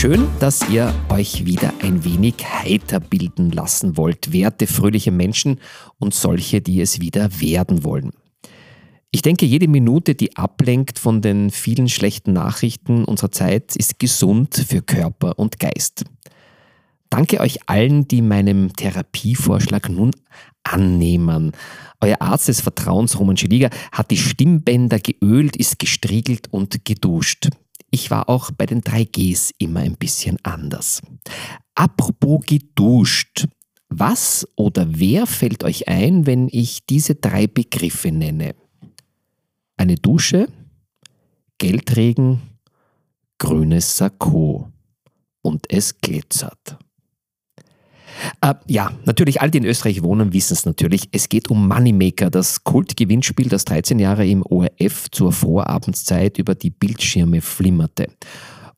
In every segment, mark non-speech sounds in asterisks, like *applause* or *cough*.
Schön, dass ihr euch wieder ein wenig heiter bilden lassen wollt, werte, fröhliche Menschen und solche, die es wieder werden wollen. Ich denke, jede Minute, die ablenkt von den vielen schlechten Nachrichten unserer Zeit, ist gesund für Körper und Geist. Danke euch allen, die meinem Therapievorschlag nun annehmen. Euer Arzt des Vertrauens, Roman Schiliga, hat die Stimmbänder geölt, ist gestriegelt und geduscht. Ich war auch bei den 3Gs immer ein bisschen anders. Apropos geduscht. Was oder wer fällt euch ein, wenn ich diese drei Begriffe nenne? Eine Dusche, Geldregen, grünes Sakko und es glitzert. Äh, ja, natürlich, alle, die in Österreich wohnen, wissen es natürlich. Es geht um Moneymaker, das Kultgewinnspiel, das 13 Jahre im ORF zur Vorabendszeit über die Bildschirme flimmerte.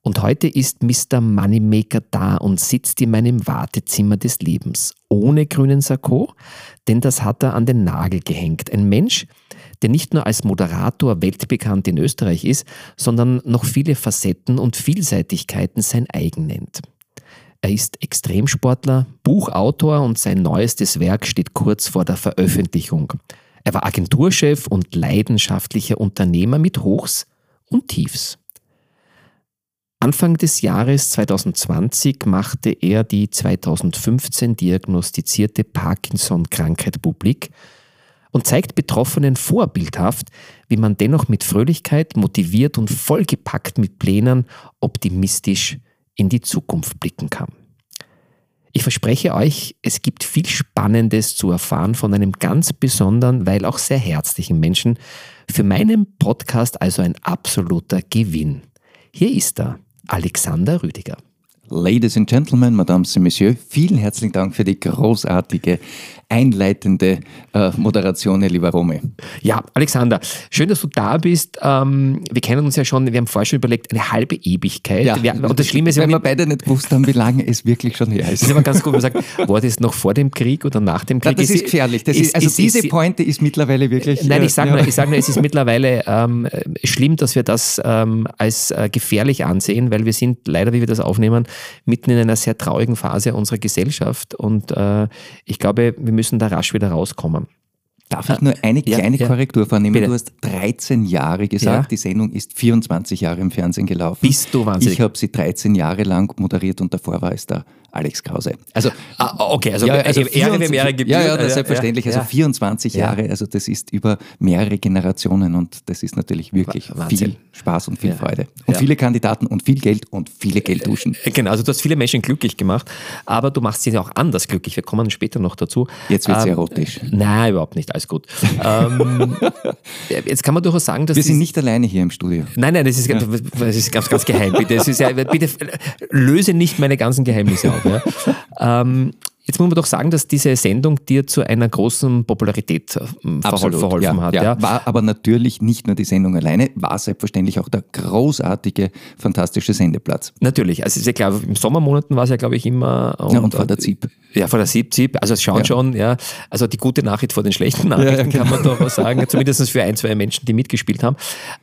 Und heute ist Mr. Moneymaker da und sitzt in meinem Wartezimmer des Lebens. Ohne grünen Sakko, denn das hat er an den Nagel gehängt. Ein Mensch, der nicht nur als Moderator weltbekannt in Österreich ist, sondern noch viele Facetten und Vielseitigkeiten sein eigen nennt. Er ist Extremsportler, Buchautor und sein neuestes Werk steht kurz vor der Veröffentlichung. Er war Agenturchef und leidenschaftlicher Unternehmer mit Hochs und Tiefs. Anfang des Jahres 2020 machte er die 2015 diagnostizierte Parkinson-Krankheit publik und zeigt Betroffenen vorbildhaft, wie man dennoch mit Fröhlichkeit, motiviert und vollgepackt mit Plänen optimistisch in die Zukunft blicken kann. Ich verspreche euch, es gibt viel Spannendes zu erfahren von einem ganz besonderen, weil auch sehr herzlichen Menschen. Für meinen Podcast also ein absoluter Gewinn. Hier ist er, Alexander Rüdiger. Ladies and Gentlemen, Mesdames et Messieurs, vielen herzlichen Dank für die großartige einleitende äh, Moderation, lieber Rome. Ja, Alexander, schön, dass du da bist. Ähm, wir kennen uns ja schon, wir haben vorher schon überlegt, eine halbe Ewigkeit. Ja, wir, und das Schlimme ist, wenn wir beide nicht gewusst haben, wie lange es wirklich schon her ist. Das ist aber ganz gut, wenn man sagt, war das noch vor dem Krieg oder nach dem Krieg? Ja, das ist, ist gefährlich. Das ist, also ist, diese Pointe ist mittlerweile wirklich... Nein, ich sage ja. nur, sag nur, es ist mittlerweile ähm, schlimm, dass wir das ähm, als äh, gefährlich ansehen, weil wir sind leider, wie wir das aufnehmen, mitten in einer sehr traurigen Phase unserer Gesellschaft und äh, ich glaube, wir müssen müssen da rasch wieder rauskommen. Darf ich nur eine kleine ja, Korrektur vornehmen? Bitte. Du hast 13 Jahre gesagt, ja. die Sendung ist 24 Jahre im Fernsehen gelaufen. Bist du wahnsinnig? Ich habe sie 13 Jahre lang moderiert und davor war es da Alex Krause. Also, ah, okay, also, ja, also Ehre, wem Ehre gibt. Ja, ja, das selbstverständlich. Also 24 Jahre, also das ist über mehrere Generationen und das ist natürlich wirklich Wahnsinn. viel Spaß und viel Freude. Und viele Kandidaten und viel Geld und viele Geldduschen. Äh, genau, also du hast viele Menschen glücklich gemacht, aber du machst sie ja auch anders glücklich. Wir kommen später noch dazu. Jetzt wird es ähm, erotisch. Nein, überhaupt nicht, alles gut. ähm, *laughs* jetzt kann man durchaus sagen, dass... Wir sind nicht alleine hier im Studio. Nein, nein, das ist, das ist ganz, ganz geheim. Bitte, ist ja, bitte löse nicht meine ganzen Geheimnisse auf. Ja. *laughs* Ähm, Jetzt muss man doch sagen, dass diese Sendung dir zu einer großen Popularität äh, Absolut, verholfen ja, hat. Ja. ja. War aber natürlich nicht nur die Sendung alleine, war selbstverständlich auch der großartige, fantastische Sendeplatz. Natürlich, also ist ja klar, im Sommermonaten war es ja, glaube ich, immer. Und, ja, und vor der ZIP. Ja, vor der ZIP, ZIP, also es schauen ja. schon, ja. Also die gute Nachricht vor den schlechten *laughs* Nachrichten, genau. kann man doch sagen, zumindest für ein, zwei Menschen, die mitgespielt haben.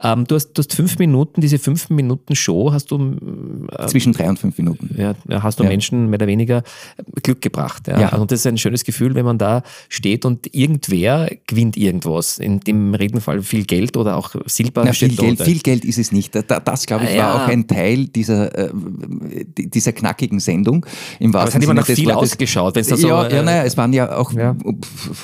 Ähm, du, hast, du hast fünf Minuten, diese fünf Minuten Show hast du. Äh, Zwischen drei und fünf Minuten. Ja, hast du Menschen mehr oder weniger Glück gebracht gebracht. Ja. ja. Und das ist ein schönes Gefühl, wenn man da steht und irgendwer gewinnt irgendwas. In dem Redenfall viel Geld oder auch Silber. Na, viel, Geld, viel Geld ist es nicht. Das, glaube ich, war auch ein Teil dieser, äh, dieser knackigen Sendung. Im Aber es hat immer noch viel Wortes. ausgeschaut. Wenn's da so, ja, ja, naja, es waren ja auch ja.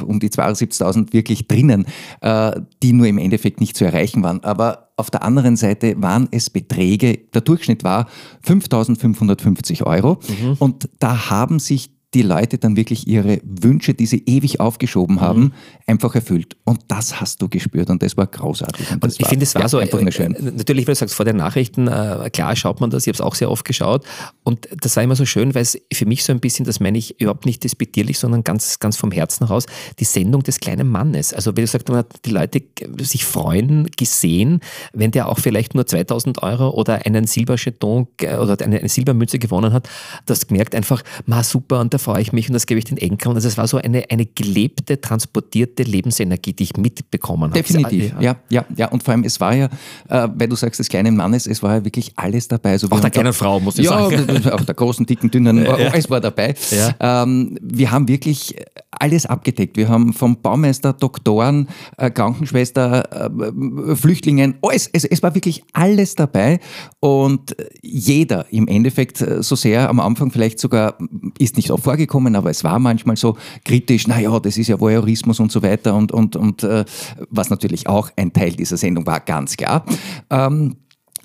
um die 72.000 wirklich drinnen, äh, die nur im Endeffekt nicht zu erreichen waren. Aber auf der anderen Seite waren es Beträge, der Durchschnitt war 5.550 Euro. Mhm. Und da haben sich die Leute dann wirklich ihre Wünsche, die sie ewig aufgeschoben haben, mhm. einfach erfüllt. Und das hast du gespürt und das war großartig. Und, und ich finde, es war ja, so einfach nur schön. Äh, natürlich, wenn du sagst, vor den Nachrichten, äh, klar schaut man das, ich habe es auch sehr oft geschaut und das war immer so schön, weil es für mich so ein bisschen, das meine ich überhaupt nicht despektierlich, sondern ganz, ganz vom Herzen raus, die Sendung des kleinen Mannes. Also wie du sagst, die Leute sich freuen, gesehen, wenn der auch vielleicht nur 2000 Euro oder einen Silbercheton äh, oder eine, eine Silbermünze gewonnen hat, das gemerkt einfach, ma super und da freue ich mich und das gebe ich den Enkeln. Also es war so eine, eine gelebte, transportierte Lebensenergie, die ich mitbekommen habe. Definitiv, ja, ja, ja. Und vor allem, es war ja, äh, weil du sagst, des kleinen Mannes, es war ja wirklich alles dabei. Also auch der kleinen Frau, muss ich ja, sagen. *laughs* auch der großen, dicken, dünnen, ja. alles war dabei. Ja. Ähm, wir haben wirklich alles abgedeckt. Wir haben vom Baumeister, Doktoren, äh, Krankenschwester, äh, Flüchtlingen, alles, es, es war wirklich alles dabei und jeder im Endeffekt, äh, so sehr am Anfang vielleicht sogar, ist nicht oft vorgekommen, aber es war manchmal so kritisch, naja, das ist ja Voyeurismus und so weiter und, und, und äh, was natürlich auch ein Teil dieser Sendung war, ganz klar. Ähm,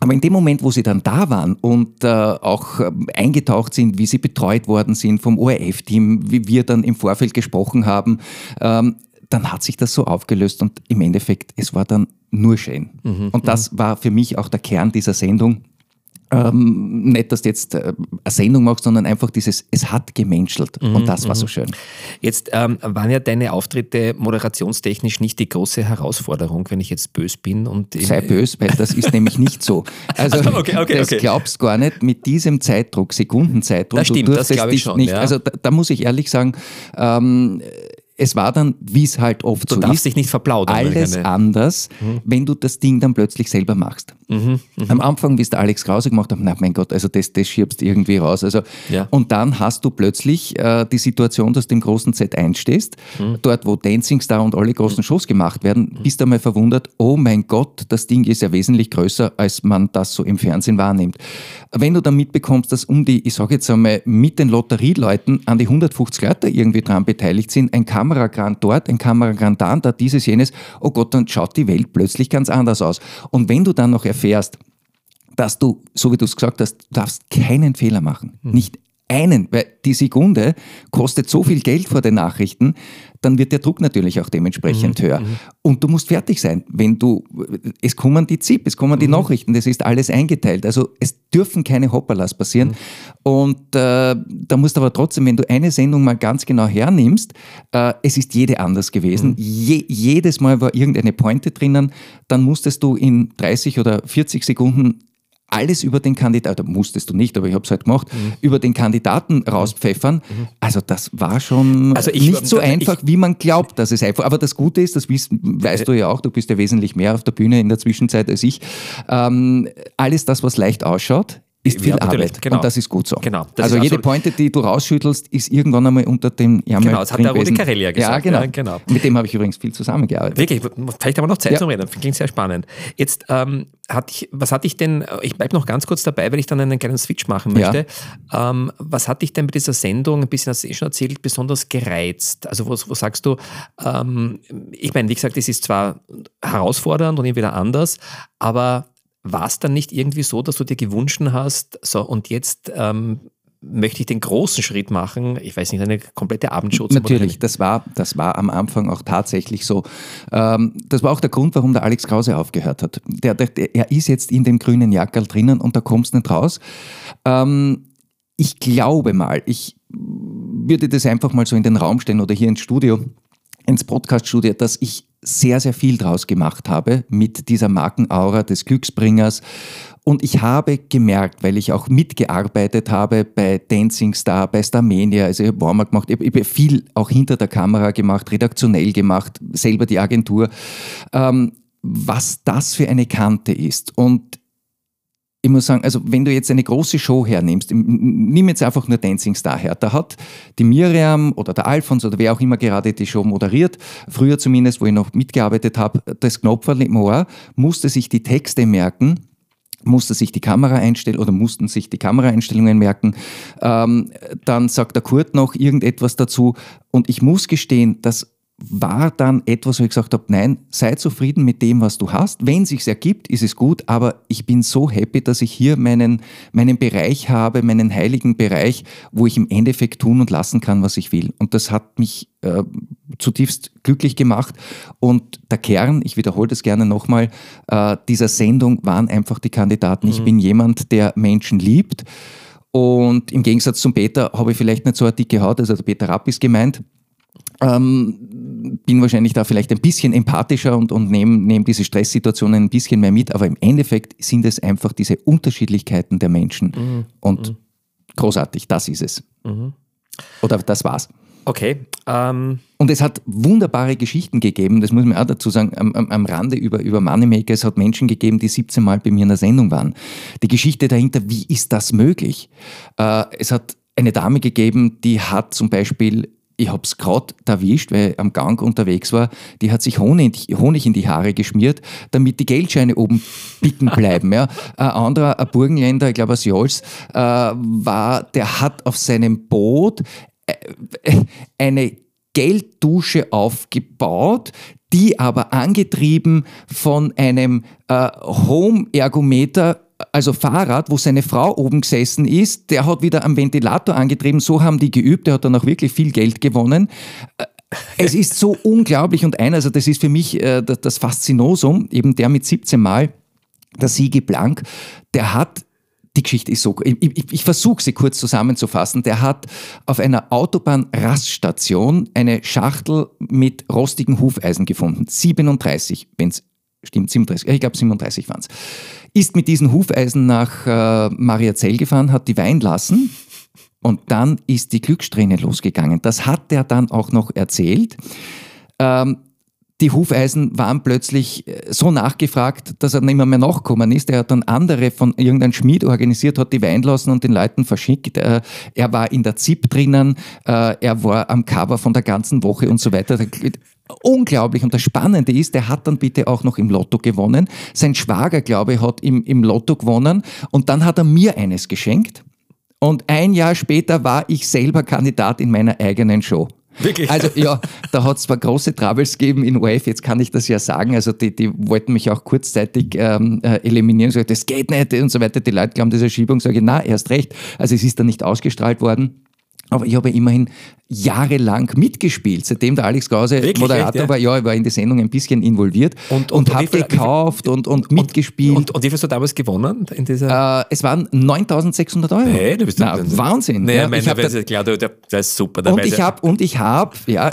aber in dem Moment, wo sie dann da waren und äh, auch äh, eingetaucht sind, wie sie betreut worden sind vom ORF-Team, wie wir dann im Vorfeld gesprochen haben, ähm, dann hat sich das so aufgelöst und im Endeffekt, es war dann nur schön. Mhm, und das mhm. war für mich auch der Kern dieser Sendung ähm, nicht, dass du jetzt äh, eine Sendung machst, sondern einfach dieses, es hat gemenschelt mhm, und das war so mhm. schön. Jetzt ähm, waren ja deine Auftritte moderationstechnisch nicht die große Herausforderung, wenn ich jetzt bös bin. Und Sei bös, weil das ist nämlich nicht so. *laughs* Also, also okay, okay, das okay. glaubst gar nicht mit diesem Zeitdruck, Sekundenzeitdruck. Das stimmt, das glaube ich schon. Nicht, ja. Also da, da, muss ich ehrlich sagen, ähm, es war dann, wie es halt oft du so ist, du darfst dich nicht verplaudern. Alles anders, mhm. wenn du das Ding dann plötzlich selber machst. Mhm, mh. Am Anfang, wie es der Alex Krause gemacht hat, na mein Gott, also das, das schiebst irgendwie raus. Also, ja. Und dann hast du plötzlich äh, die Situation, dass du im großen Z einstehst, mhm. dort wo Dancing Star und alle großen mhm. Shows gemacht werden, mhm. bist du einmal verwundert, oh mein Gott, das Ding ist ja wesentlich größer, als man das so im Fernsehen wahrnimmt. Wenn du dann mitbekommst, dass um die, ich sage jetzt einmal, mit den Lotterieleuten an die 150 Leute irgendwie dran beteiligt sind, ein Kameragrand dort, ein Kameragrand da, da dieses, jenes, oh Gott, dann schaut die Welt plötzlich ganz anders aus. Und wenn du dann noch erfährst, erfährst, dass du, so wie du es gesagt hast, du darfst keinen Fehler machen. Mhm. Nicht einen, weil die Sekunde kostet so viel Geld vor den Nachrichten, dann wird der Druck natürlich auch dementsprechend mhm. höher. Mhm. Und du musst fertig sein. Wenn du, es kommen die ZIP, es kommen die mhm. Nachrichten, das ist alles eingeteilt. Also es dürfen keine Hopperlas passieren. Mhm. Und äh, da musst du aber trotzdem, wenn du eine Sendung mal ganz genau hernimmst, äh, es ist jede anders gewesen. Mhm. Je, jedes Mal war irgendeine Pointe drinnen, dann musstest du in 30 oder 40 Sekunden alles über den Kandidaten, musstest du nicht, aber ich habe es halt gemacht, mhm. über den Kandidaten rauspfeffern. Mhm. Also das war schon also ich, nicht so einfach, ich, wie man glaubt, dass es einfach. Aber das Gute ist, das weißt, weißt du ja auch, du bist ja wesentlich mehr auf der Bühne in der Zwischenzeit als ich. Ähm, alles das, was leicht ausschaut, ist viel ja, Arbeit. Genau. Und das ist gut so. Genau. also jede Pointe, die du rausschüttelst, ist irgendwann einmal unter dem Ärmel Genau, das hat der Rudi Carelli ja gesagt. Ja genau. ja, genau. Mit dem habe ich übrigens viel zusammengearbeitet. Wirklich, vielleicht haben wir noch Zeit zum Reden. Klingt sehr spannend. Jetzt, ähm, hat ich, was hatte ich denn, ich bleibe noch ganz kurz dabei, weil ich dann einen kleinen Switch machen möchte. Ähm, was hat dich denn bei dieser Sendung, ein bisschen hast du eh schon erzählt, besonders gereizt? Also wo, wo sagst du, ähm, ich meine, wie gesagt, es ist zwar herausfordernd und irgendwie anders, aber war es dann nicht irgendwie so, dass du dir gewünscht hast, so und jetzt ähm, möchte ich den großen Schritt machen, ich weiß nicht, eine komplette Abendshow zu Natürlich, das war, das war am Anfang auch tatsächlich so. Ähm, das war auch der Grund, warum der Alex Krause aufgehört hat. Der, der, der er ist jetzt in dem grünen Jackerl drinnen und da kommst du nicht raus. Ähm, ich glaube mal, ich würde das einfach mal so in den Raum stellen oder hier ins Studio, ins Podcaststudio, dass ich sehr, sehr viel draus gemacht habe mit dieser Markenaura des Glücksbringers. Und ich habe gemerkt, weil ich auch mitgearbeitet habe bei Dancing Star, bei Starmania, also ich habe Warmer gemacht, ich habe viel auch hinter der Kamera gemacht, redaktionell gemacht, selber die Agentur, ähm, was das für eine Kante ist. Und ich muss sagen, also wenn du jetzt eine große Show hernimmst, nimm jetzt einfach nur Dancing Star her, da hat die Miriam oder der Alfons oder wer auch immer gerade die Show moderiert, früher zumindest, wo ich noch mitgearbeitet habe, das Knopferl im Ohr, musste sich die Texte merken, musste sich die Kamera einstellen oder mussten sich die Kameraeinstellungen merken. Ähm, dann sagt der Kurt noch irgendetwas dazu und ich muss gestehen, dass war dann etwas, wo ich gesagt habe, nein, sei zufrieden mit dem, was du hast. Wenn sich's ergibt, ist es gut, aber ich bin so happy, dass ich hier meinen, meinen Bereich habe, meinen heiligen Bereich, wo ich im Endeffekt tun und lassen kann, was ich will. Und das hat mich äh, zutiefst glücklich gemacht. Und der Kern, ich wiederhole das gerne nochmal, äh, dieser Sendung waren einfach die Kandidaten. Mhm. Ich bin jemand, der Menschen liebt. Und im Gegensatz zum Peter habe ich vielleicht nicht so eine dicke Haut, also der Peter Rapp ist gemeint. Ähm, bin wahrscheinlich da vielleicht ein bisschen empathischer und, und nehme nehm diese Stresssituationen ein bisschen mehr mit, aber im Endeffekt sind es einfach diese Unterschiedlichkeiten der Menschen. Mhm. Und mhm. großartig, das ist es. Mhm. Oder das war's. Okay. Ähm. Und es hat wunderbare Geschichten gegeben, das muss man auch dazu sagen, am, am, am Rande über, über Moneymaker. Es hat Menschen gegeben, die 17 Mal bei mir in der Sendung waren. Die Geschichte dahinter, wie ist das möglich? Äh, es hat eine Dame gegeben, die hat zum Beispiel ich habe es gerade erwischt, weil ich am Gang unterwegs war, die hat sich Honig, in die Haare geschmiert, damit die Geldscheine oben bicken bleiben. Ja. *laughs* Ein anderer, ein Burgenländer, ich glaube aus Jols, äh, war, der hat auf seinem Boot äh, eine Gelddusche aufgebaut, die aber angetrieben von einem äh, Home-Ergometer also Fahrrad, wo seine Frau oben gesessen ist, der hat wieder am Ventilator angetrieben, so haben die geübt, der hat dann auch wirklich viel Geld gewonnen. Äh, es ist so *laughs* unglaublich und ein, also das ist für mich äh, das Faszinosum, eben der mit 17 Mal, der Siege Blank, der hat die Geschichte ist so, ich, ich, ich versuche sie kurz zusammenzufassen. Der hat auf einer Autobahn-Raststation eine Schachtel mit rostigen Hufeisen gefunden. 37, wenn es stimmt, 37, ich glaube 37 waren es. Ist mit diesen Hufeisen nach äh, Mariazell gefahren, hat die Wein lassen und dann ist die Glückssträhne losgegangen. Das hat er dann auch noch erzählt. Ähm, die Hufeisen waren plötzlich äh, so nachgefragt, dass er nicht mehr, mehr nachgekommen ist. Er hat dann andere von irgendeinem Schmied organisiert, hat die Wein lassen und den Leuten verschickt. Äh, er war in der ZIP drinnen, äh, er war am Cover von der ganzen Woche und so weiter. Unglaublich. Und das Spannende ist, der hat dann bitte auch noch im Lotto gewonnen. Sein Schwager, glaube ich, hat im, im Lotto gewonnen. Und dann hat er mir eines geschenkt. Und ein Jahr später war ich selber Kandidat in meiner eigenen Show. Wirklich? Also ja, da hat es zwar große Troubles gegeben in ORF, jetzt kann ich das ja sagen. Also die, die wollten mich auch kurzzeitig ähm, äh, eliminieren, so, das geht nicht und so weiter. Die Leute glauben, das ist eine Schiebung, sage ich, na, erst recht. Also es ist dann nicht ausgestrahlt worden. Aber ich habe immerhin jahrelang mitgespielt, seitdem der Alex Krause Wirklich, Moderator echt, ja? war. Ja, ich war in die Sendung ein bisschen involviert und, und, und habe gekauft und, und, mitgespielt. Und, und, wie viel hast du damals gewonnen? In dieser äh, es waren 9600 Euro. Hey, du bist Na, Wahnsinn. Nee, ja, ich hab da, klar, du, das ist super. Und ich habe, und ich habe, ja,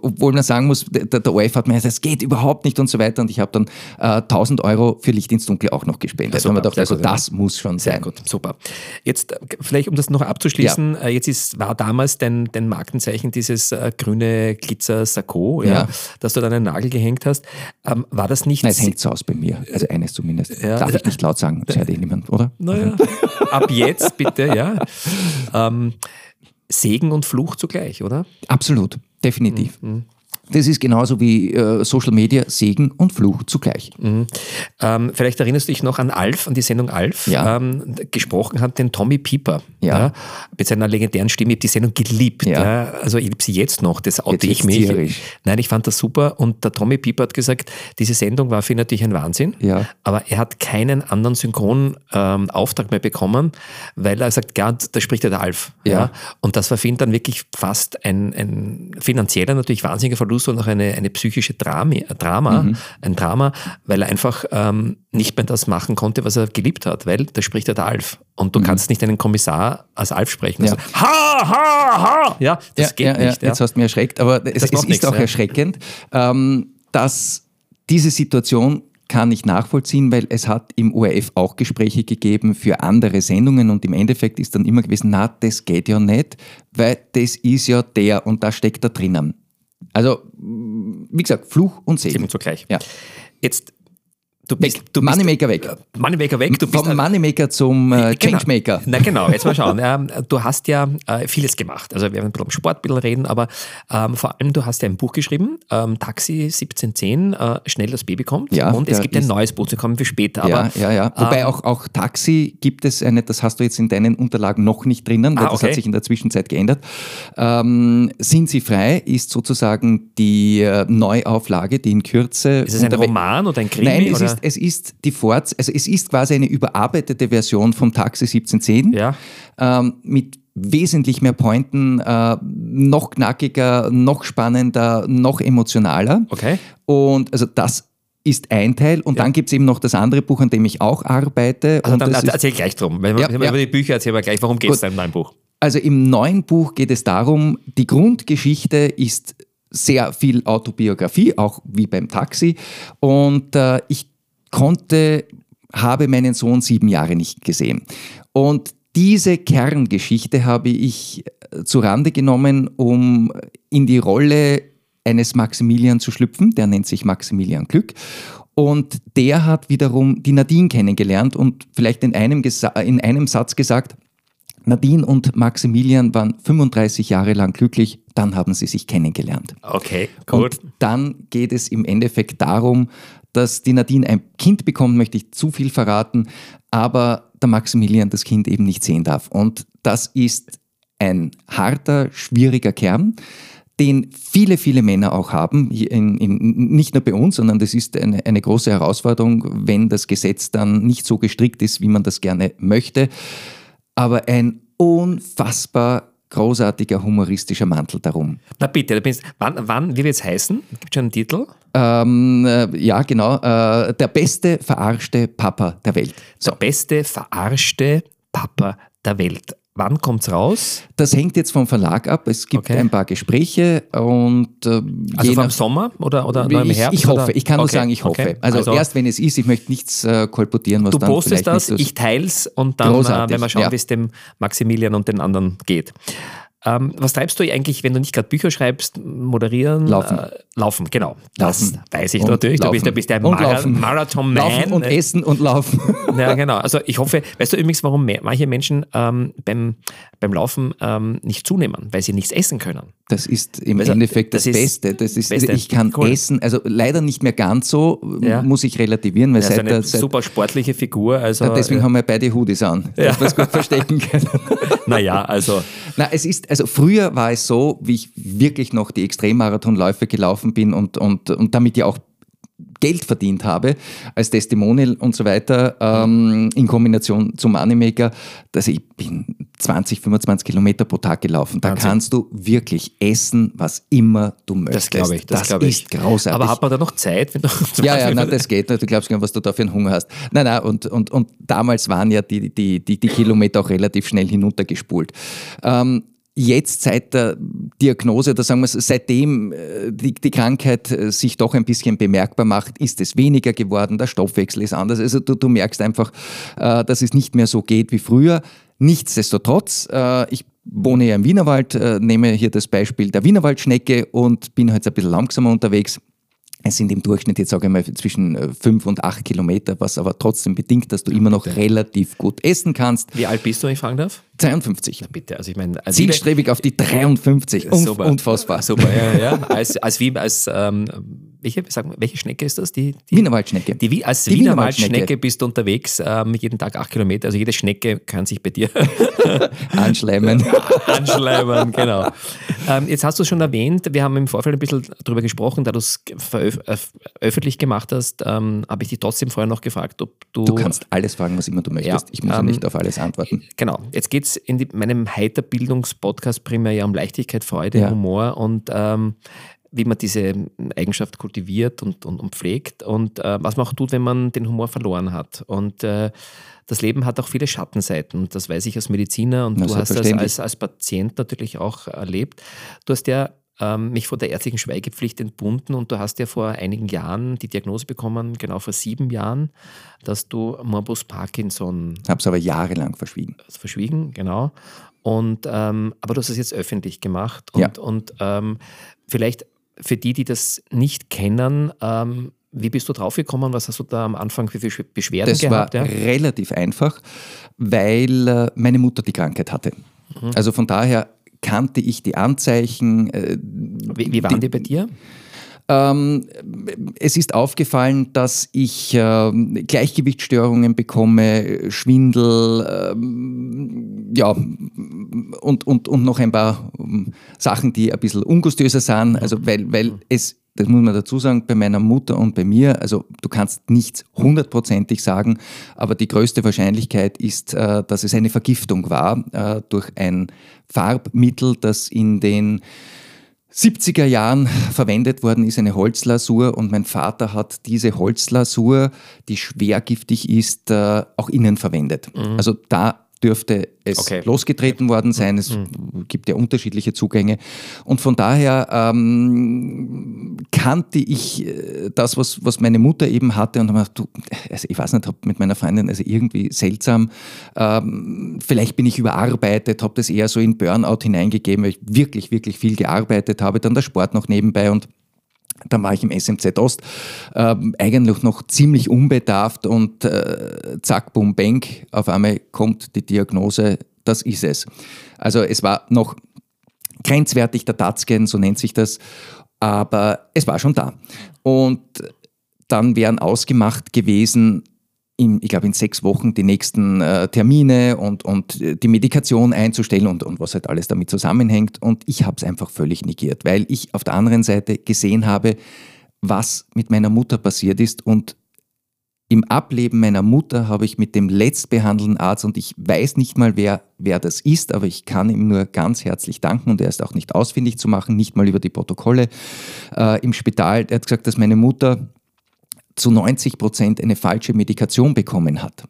obwohl man sagen muss, der, der OF hat mir gesagt, es geht überhaupt nicht und so weiter. Und ich habe dann äh, 1000 Euro für Licht ins Dunkel auch noch gespendet. Ja, super, gedacht, also gut, das muss schon sein. Gut, super. Jetzt, äh, vielleicht um das noch abzuschließen, ja. Äh, jetzt ist, war damals dein, dein Markenzeichen dieses äh, grüne Glitzer-Sakko, ja, ja. dass du dann einen Nagel gehängt hast. Ähm, war das nicht... Nein, es hängt so aus bei mir. Also eines zumindest. Ja. Darf ich nicht laut sagen, das hört eh niemand, oder? Naja, ab jetzt bitte, ja. Ähm, Segen und Fluch zugleich, oder? Absolut, definitiv. Mhm. Das ist genauso wie äh, Social Media Segen und Fluch zugleich. Mhm. Ähm, vielleicht erinnerst du dich noch an Alf, an die Sendung Alf. Ja. Ähm, gesprochen hat den Tommy Pieper. Ja. ja. mit seiner legendären Stimme. Ich habe die Sendung geliebt. Ja. ja. Also ich liebe sie jetzt noch. Das oute ich mich. Tierisch. Nein, ich fand das super. Und der Tommy Pieper hat gesagt, diese Sendung war für ihn natürlich ein Wahnsinn. Ja. Aber er hat keinen anderen Synchronauftrag ähm, mehr bekommen, weil er sagt, ja, da spricht ja der Alf. Ja. Und das war für ihn dann wirklich fast ein, ein finanzieller, natürlich wahnsinniger Verlust Rousseau noch eine, eine psychische Drama, Drama mhm. ein Drama, weil er einfach ähm, nicht mehr das machen konnte, was er geliebt hat, weil da spricht der Alf. Und du mhm. kannst nicht einen Kommissar als Alf sprechen. Ja. Also, ha, ha, ha! Ja, das ja, geht ja, nicht. Jetzt hast du mich erschreckt, aber es, es ist nichts, auch erschreckend, ähm, dass diese Situation kann ich nachvollziehen, weil es hat im ORF auch Gespräche gegeben für andere Sendungen und im Endeffekt ist dann immer gewesen, na, das geht ja nicht, weil das ist ja der und da steckt da drinnen. Also, wie gesagt, Fluch und Segen. Segen zugleich. Ja. Jetzt Du bist, weg. Du bist, Moneymaker weg. Moneymaker weg. Du bist Vom Moneymaker zum äh, genau. Changemaker. Na genau, jetzt mal *laughs* schauen. Ähm, du hast ja äh, vieles gemacht. Also wir werden ein bisschen um Sportbilder reden, aber ähm, vor allem du hast ja ein Buch geschrieben, ähm, Taxi 1710, äh, schnell das Baby kommt. Ja, und es gibt ein neues Buch, das kommen wir später. Ja, aber, ja, ja. Wobei ähm, auch, auch Taxi gibt es eine, das hast du jetzt in deinen Unterlagen noch nicht drinnen, weil ah, okay. das hat sich in der Zwischenzeit geändert. Ähm, Sind Sie frei ist sozusagen die äh, Neuauflage, die in Kürze. Ist es ein Roman oder ein Krimi? Nein, es oder? ist, es ist die Forts, also es ist quasi eine überarbeitete Version vom Taxi 1710 ja. ähm, mit wesentlich mehr Pointen, äh, noch knackiger, noch spannender, noch emotionaler. Okay. Und also das ist ein Teil und ja. dann gibt es eben noch das andere Buch, an dem ich auch arbeite. Also dann erzähl gleich drum, weil ja, ja. über die Bücher erzählen wir gleich. Worum geht es da im neuen Buch? Also im neuen Buch geht es darum, die Grundgeschichte ist sehr viel Autobiografie, auch wie beim Taxi. Und äh, ich konnte, habe meinen Sohn sieben Jahre nicht gesehen. Und diese Kerngeschichte habe ich äh, zu Rande genommen, um in die Rolle eines Maximilian zu schlüpfen. Der nennt sich Maximilian Glück. Und der hat wiederum die Nadine kennengelernt und vielleicht in einem, in einem Satz gesagt, Nadine und Maximilian waren 35 Jahre lang glücklich, dann haben sie sich kennengelernt. Okay, gut. Und dann geht es im Endeffekt darum, dass die Nadine ein Kind bekommt, möchte ich zu viel verraten, aber der Maximilian das Kind eben nicht sehen darf. Und das ist ein harter, schwieriger Kern, den viele, viele Männer auch haben, in, in, nicht nur bei uns, sondern das ist eine, eine große Herausforderung, wenn das Gesetz dann nicht so gestrickt ist, wie man das gerne möchte. Aber ein unfassbar großartiger humoristischer Mantel darum. Na bitte, wann, wann wie wird es heißen? Gibt es schon einen Titel? Ähm, äh, ja, genau. Äh, der beste verarschte Papa der Welt. So. Der beste verarschte Papa der Welt. Wann kommt es raus? Das hängt jetzt vom Verlag ab. Es gibt okay. ein paar Gespräche und äh, also vom Sommer oder, oder im ich, Herbst? Ich hoffe, ich kann okay. nur sagen, ich hoffe. Okay. Also, also, erst wenn es ist, ich möchte nichts äh, kolportieren, was du dann postest das, ich teils und dann äh, werden wir schauen, ja. wie es dem Maximilian und den anderen geht. Ähm, was treibst du eigentlich, wenn du nicht gerade Bücher schreibst, moderieren? Laufen. Äh, laufen, genau. Laufen. Das weiß ich und natürlich. Du bist, du bist der Mara Marathon-Man. Laufen und essen und laufen. *laughs* Ja, genau. Also ich hoffe, weißt du übrigens, warum manche Menschen ähm, beim, beim Laufen ähm, nicht zunehmen? Weil sie nichts essen können. Das ist im also, Endeffekt das, das Beste. Das ist, Beste. Ich kann cool. essen, also leider nicht mehr ganz so, ja. muss ich relativieren. Weil ja, seit, eine seit, super sportliche Figur. Also, deswegen ja. haben wir beide Hoodies an, ja. dass wir es gut verstecken können. *laughs* naja, also. Na, es ist, also früher war es so, wie ich wirklich noch die Extremmarathonläufe gelaufen bin und, und, und damit ja auch Geld verdient habe als Testimonial und so weiter ähm, in Kombination zum Moneymaker, dass ich bin 20, 25 Kilometer pro Tag gelaufen. Da Wahnsinn. kannst du wirklich essen, was immer du möchtest. Das glaube ich. Das, das ist ich. großartig. Aber hat man da noch Zeit? Wenn du *laughs* ja, ja, nein, das geht. Du glaubst gar nicht, was du da für einen Hunger hast. Nein, nein, und, und, und damals waren ja die, die, die, die Kilometer auch relativ schnell hinuntergespult. Ähm, jetzt seit der Diagnose oder sagen wir es, seitdem äh, die, die Krankheit äh, sich doch ein bisschen bemerkbar macht, ist es weniger geworden, der Stoffwechsel ist anders. Also du, du merkst einfach, äh, dass es nicht mehr so geht wie früher. Nichtsdestotrotz, ich wohne ja im Wienerwald, nehme hier das Beispiel der Wienerwaldschnecke und bin halt ein bisschen langsamer unterwegs. Es sind im Durchschnitt jetzt sage ich mal zwischen 5 und 8 Kilometer, was aber trotzdem bedingt, dass du immer noch relativ gut essen kannst. Wie alt bist du, wenn ich fragen darf? 52. Na bitte, also ich meine... Also Zielstrebig auf die 53. Super. Unfassbar. Super, ja, ja. Als, als, wie, als ähm, welche, sag, welche Schnecke ist das? Die, die Wienerwaldschnecke. Die, als die Wiener Waldschnecke bist du unterwegs, ähm, jeden Tag acht Kilometer. Also jede Schnecke kann sich bei dir *laughs* *laughs* anschleimen. anschleimen, genau. Ähm, jetzt hast du es schon erwähnt, wir haben im Vorfeld ein bisschen darüber gesprochen, da du es öffentlich gemacht hast, ähm, habe ich dich trotzdem vorher noch gefragt, ob du. Du kannst alles fragen, was immer du möchtest. Ja, ich muss ja ähm, nicht auf alles antworten. Genau. Jetzt geht es in die, meinem Heiterbildungspodcast primär ja um Leichtigkeit, Freude, ja. Humor und ähm, wie man diese Eigenschaft kultiviert und, und, und pflegt und äh, was man auch tut, wenn man den Humor verloren hat. Und äh, das Leben hat auch viele Schattenseiten. Das weiß ich als Mediziner und Na, du hast das als, als Patient natürlich auch erlebt. Du hast ja ähm, mich von der ärztlichen Schweigepflicht entbunden und du hast ja vor einigen Jahren die Diagnose bekommen, genau vor sieben Jahren, dass du Morbus Parkinson. Habe es aber jahrelang verschwiegen. Verschwiegen, genau. Und, ähm, aber du hast es jetzt öffentlich gemacht und, ja. und ähm, vielleicht für die, die das nicht kennen, ähm, wie bist du draufgekommen? Was hast du da am Anfang für Beschwerden das gehabt? Das war ja? relativ einfach, weil äh, meine Mutter die Krankheit hatte. Mhm. Also von daher kannte ich die Anzeichen. Äh, wie, wie, waren die, die bei dir? Ähm, es ist aufgefallen, dass ich äh, Gleichgewichtsstörungen bekomme, Schwindel, ähm, ja, und, und, und noch ein paar um, Sachen, die ein bisschen ungustöser sind. Also, weil, weil es das muss man dazu sagen, bei meiner Mutter und bei mir, also du kannst nichts hundertprozentig sagen, aber die größte Wahrscheinlichkeit ist, äh, dass es eine Vergiftung war äh, durch ein Farbmittel, das in den 70er Jahren verwendet worden ist, eine Holzlasur und mein Vater hat diese Holzlasur, die schwergiftig ist, äh, auch innen verwendet. Mhm. Also da dürfte es okay. losgetreten worden sein. Es mhm. gibt ja unterschiedliche Zugänge. Und von daher ähm, kannte ich äh, das, was, was meine Mutter eben hatte. Und habe du, also ich weiß nicht, habe mit meiner Freundin also irgendwie seltsam, ähm, vielleicht bin ich überarbeitet, habe das eher so in Burnout hineingegeben, weil ich wirklich, wirklich viel gearbeitet habe. Dann der Sport noch nebenbei und dann war ich im SMZ Ost, äh, eigentlich noch ziemlich unbedarft und äh, zack, bum, bang, auf einmal kommt die Diagnose, das ist es. Also es war noch grenzwertig der Tatscan, so nennt sich das, aber es war schon da. Und dann wären ausgemacht gewesen, in, ich glaube, in sechs Wochen die nächsten äh, Termine und, und die Medikation einzustellen und, und was halt alles damit zusammenhängt. Und ich habe es einfach völlig negiert, weil ich auf der anderen Seite gesehen habe, was mit meiner Mutter passiert ist. Und im Ableben meiner Mutter habe ich mit dem letztbehandelnden Arzt, und ich weiß nicht mal, wer, wer das ist, aber ich kann ihm nur ganz herzlich danken und er ist auch nicht ausfindig zu machen, nicht mal über die Protokolle äh, im Spital. Er hat gesagt, dass meine Mutter zu 90 Prozent eine falsche Medikation bekommen hat.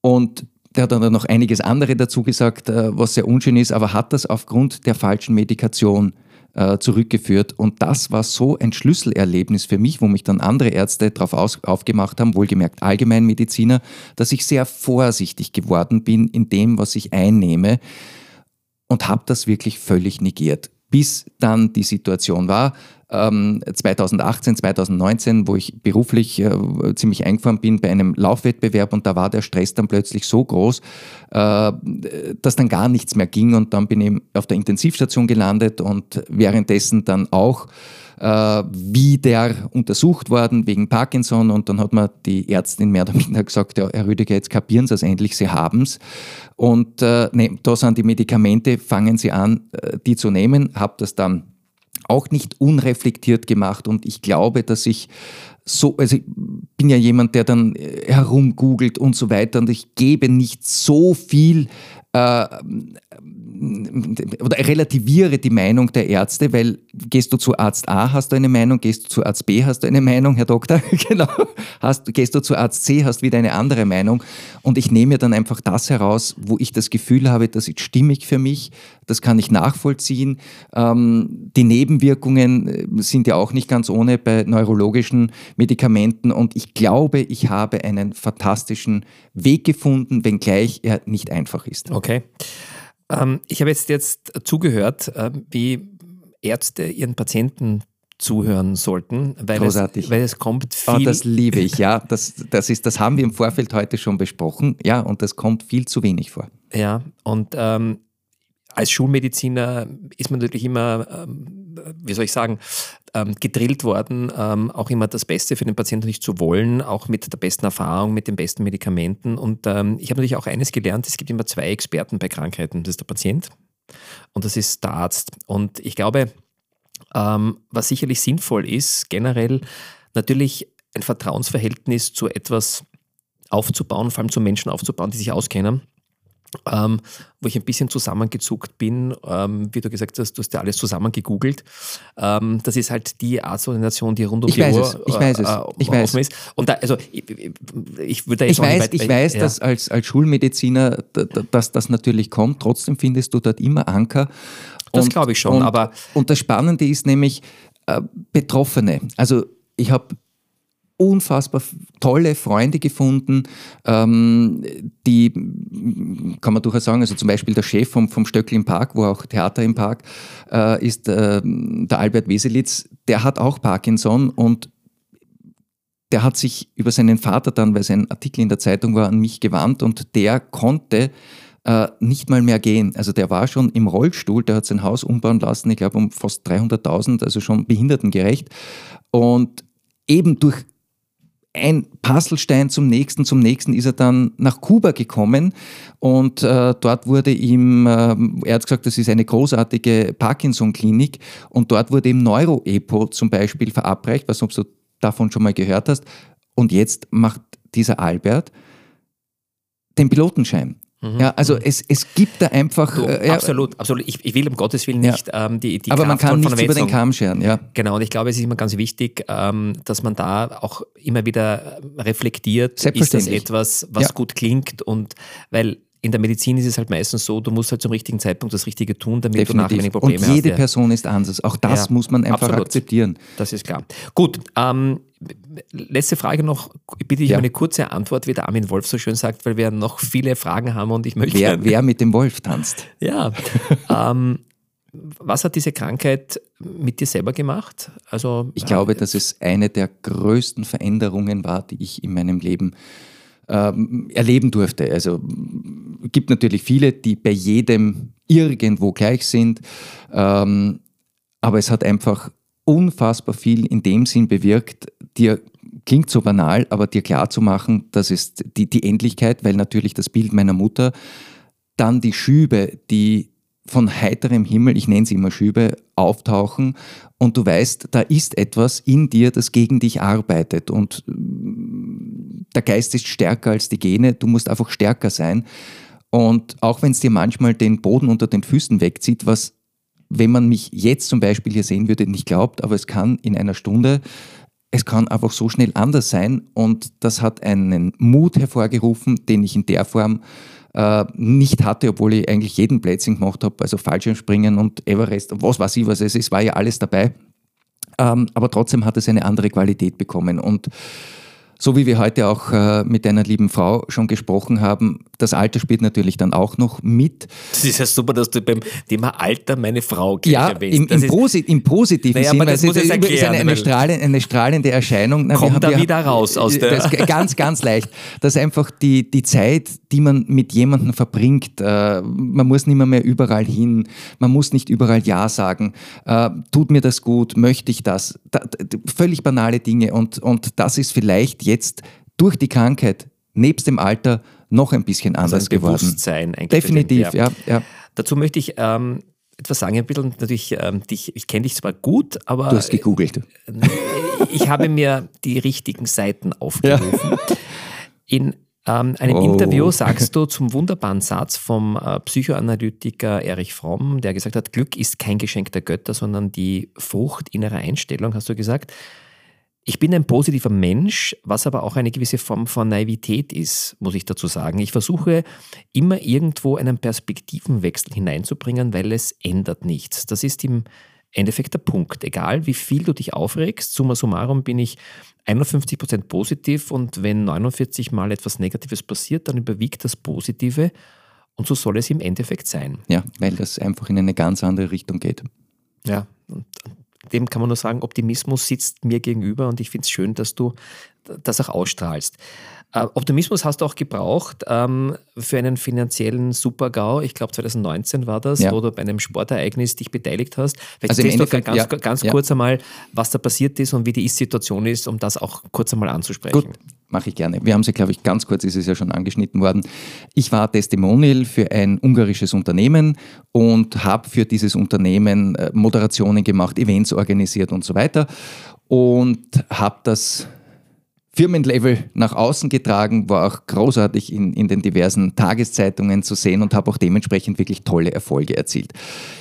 Und der hat dann noch einiges andere dazu gesagt, äh, was sehr unschön ist, aber hat das aufgrund der falschen Medikation äh, zurückgeführt. Und das war so ein Schlüsselerlebnis für mich, wo mich dann andere Ärzte darauf aufgemacht haben, wohlgemerkt Allgemeinmediziner, dass ich sehr vorsichtig geworden bin in dem, was ich einnehme und habe das wirklich völlig negiert. Bis dann die Situation war, 2018, ähm, 2019, wo ich beruflich äh, ziemlich eingefahren bin bei einem Laufwettbewerb und da war der Stress dann plötzlich so groß, äh, dass dann gar nichts mehr ging und dann bin ich auf der Intensivstation gelandet und währenddessen dann auch wieder untersucht worden wegen Parkinson. Und dann hat mir die Ärztin mehr oder weniger gesagt, ja, Herr Rüdiger, jetzt kapieren Sie es endlich, Sie haben es. Und äh, ne, da sind die Medikamente, fangen Sie an, die zu nehmen, habe das dann auch nicht unreflektiert gemacht. Und ich glaube, dass ich so, also ich bin ja jemand, der dann äh, herumgoogelt und so weiter. Und ich gebe nicht so viel äh, oder relativiere die Meinung der Ärzte, weil gehst du zu Arzt A, hast du eine Meinung, gehst du zu Arzt B, hast du eine Meinung, Herr Doktor, *laughs* genau, hast, gehst du zu Arzt C, hast wieder eine andere Meinung und ich nehme mir dann einfach das heraus, wo ich das Gefühl habe, das ist stimmig für mich, das kann ich nachvollziehen. Ähm, die Nebenwirkungen äh, sind ja auch nicht ganz ohne bei neurologischen Medikamenten und ich glaube, ich habe einen fantastischen Weg gefunden, wenngleich er nicht einfach ist. Okay. Ähm, ich habe jetzt, jetzt zugehört, äh, wie Ärzte ihren Patienten zuhören sollten, weil, Großartig. Es, weil es kommt viel. Oh, das liebe ich, ja. *laughs* Das, das, ist, das haben wir im Vorfeld heute schon besprochen, ja, und das kommt viel zu wenig vor. Ja, und ähm, als Schulmediziner ist man natürlich immer, ähm, wie soll ich sagen, ähm, gedrillt worden, ähm, auch immer das Beste für den Patienten nicht zu wollen, auch mit der besten Erfahrung, mit den besten Medikamenten. Und ähm, ich habe natürlich auch eines gelernt, es gibt immer zwei Experten bei Krankheiten. Das ist der Patient und das ist der Arzt. Und ich glaube, ähm, was sicherlich sinnvoll ist, generell natürlich ein Vertrauensverhältnis zu etwas aufzubauen, vor allem zu Menschen aufzubauen, die sich auskennen ähm, wo ich ein bisschen zusammengezuckt bin, ähm, wie du gesagt hast, du hast ja alles zusammengegoogelt. Ähm, das ist halt die Arztorganisation, die rund um ich die weiß Uhr es, ich weiß es, äh, ich weiß. ist. Und da, also ich, ich würde ich weiß, weit, ich weiß, ja. dass als, als Schulmediziner, dass das natürlich kommt. Trotzdem findest du dort immer Anker. Das glaube ich schon. Und, aber und das Spannende ist nämlich äh, Betroffene. Also ich habe unfassbar tolle Freunde gefunden, ähm, die, kann man durchaus sagen, also zum Beispiel der Chef vom, vom Stöckl im Park, wo auch Theater im Park äh, ist, äh, der Albert Weselitz, der hat auch Parkinson und der hat sich über seinen Vater dann, weil sein Artikel in der Zeitung war, an mich gewandt und der konnte äh, nicht mal mehr gehen. Also der war schon im Rollstuhl, der hat sein Haus umbauen lassen, ich glaube um fast 300.000, also schon behindertengerecht. Und eben durch ein Puzzlestein zum nächsten, zum nächsten ist er dann nach Kuba gekommen und äh, dort wurde ihm, äh, er hat gesagt, das ist eine großartige Parkinson-Klinik und dort wurde ihm Neuro-EPO zum Beispiel verabreicht, was du davon schon mal gehört hast. Und jetzt macht dieser Albert den Pilotenschein. Mhm. Ja, also es, es gibt da einfach. Du, äh, absolut, absolut. Ich, ich, will um Gottes Willen nicht ja. ähm, die, die Aber Kraft man kann nichts über den Kamm scheren, ja. Genau, und ich glaube, es ist immer ganz wichtig, ähm, dass man da auch immer wieder reflektiert, ist das etwas, was ja. gut klingt und weil in der Medizin ist es halt meistens so, du musst halt zum richtigen Zeitpunkt das Richtige tun, damit Definitiv. du nachher keine Probleme hast. Und jede hast, Person ist anders. Auch das ja, muss man einfach absolut. akzeptieren. Das ist klar. Gut, ähm, letzte Frage noch. Bitte ich ja. um eine kurze Antwort, wie der Armin Wolf so schön sagt, weil wir noch viele Fragen haben und ich möchte. Wer, wer mit dem Wolf tanzt. Ja. *laughs* ähm, was hat diese Krankheit mit dir selber gemacht? Also, ich glaube, äh, dass es eine der größten Veränderungen war, die ich in meinem Leben ähm, erleben durfte. Also gibt natürlich viele, die bei jedem irgendwo gleich sind, ähm, aber es hat einfach unfassbar viel in dem Sinn bewirkt, dir klingt so banal, aber dir klar zu machen, das ist die, die Endlichkeit, weil natürlich das Bild meiner Mutter, dann die Schübe, die von heiterem Himmel, ich nenne sie immer Schübe, auftauchen. Und du weißt, da ist etwas in dir, das gegen dich arbeitet. Und mm, der Geist ist stärker als die Gene, du musst einfach stärker sein. Und auch wenn es dir manchmal den Boden unter den Füßen wegzieht, was, wenn man mich jetzt zum Beispiel hier sehen würde, nicht glaubt, aber es kann in einer Stunde es kann einfach so schnell anders sein. Und das hat einen Mut hervorgerufen, den ich in der Form äh, nicht hatte, obwohl ich eigentlich jeden Plätzchen gemacht habe, also Fallschirmspringen und Everest und was weiß ich was es ist, war ja alles dabei. Ähm, aber trotzdem hat es eine andere Qualität bekommen und so wie wir heute auch äh, mit deiner lieben Frau schon gesprochen haben, das Alter spielt natürlich dann auch noch mit. Das ist ja super, dass du beim Thema Alter meine Frau ja, erwähnst. Im, im, Posi im positiven naja, Sinn, weil das ist, erklären, ist eine, eine, strahlende, eine, strahlende Erscheinung. Na, kommt wir, da wir, wieder raus aus der... Das, *laughs* ganz, ganz leicht. Dass einfach die, die Zeit, die man mit jemandem verbringt, äh, man muss nicht mehr, mehr überall hin, man muss nicht überall Ja sagen, äh, tut mir das gut, möchte ich das, da, völlig banale Dinge und, und das ist vielleicht jetzt durch die Krankheit, nebst dem Alter, noch ein bisschen anders also ein geworden. Bewusstsein eigentlich. Definitiv, ja. ja. Dazu möchte ich ähm, etwas sagen, ein bisschen natürlich, ähm, dich, ich kenne dich zwar gut, aber. Du hast gegoogelt. Äh, ich habe mir die richtigen Seiten *laughs* aufgerufen. Ja. In ähm, einem oh. Interview sagst du zum wunderbaren Satz vom äh, Psychoanalytiker Erich Fromm, der gesagt hat, Glück ist kein Geschenk der Götter, sondern die Frucht innerer Einstellung, hast du gesagt. Ich bin ein positiver Mensch, was aber auch eine gewisse Form von Naivität ist, muss ich dazu sagen. Ich versuche immer irgendwo einen Perspektivenwechsel hineinzubringen, weil es ändert nichts. Das ist im Endeffekt der Punkt. Egal wie viel du dich aufregst, summa summarum bin ich 51% positiv und wenn 49 mal etwas Negatives passiert, dann überwiegt das Positive und so soll es im Endeffekt sein. Ja, weil das einfach in eine ganz andere Richtung geht. Ja, und dem kann man nur sagen, Optimismus sitzt mir gegenüber und ich finde es schön, dass du das auch ausstrahlst. Äh, Optimismus hast du auch gebraucht ähm, für einen finanziellen Super-GAU. Ich glaube 2019 war das, ja. wo du bei einem Sportereignis dich beteiligt hast. Vielleicht also erzählst du ganz, ja, ganz ja. kurz einmal, was da passiert ist und wie die Ist-Situation ist, um das auch kurz einmal anzusprechen. Gut, mache ich gerne. Wir haben sie, glaube ich, ganz kurz ist es ja schon angeschnitten worden. Ich war Testimonial für ein ungarisches Unternehmen und habe für dieses Unternehmen äh, Moderationen gemacht, Events organisiert und so weiter und habe das Firmenlevel nach außen getragen, war auch großartig in, in den diversen Tageszeitungen zu sehen und habe auch dementsprechend wirklich tolle Erfolge erzielt.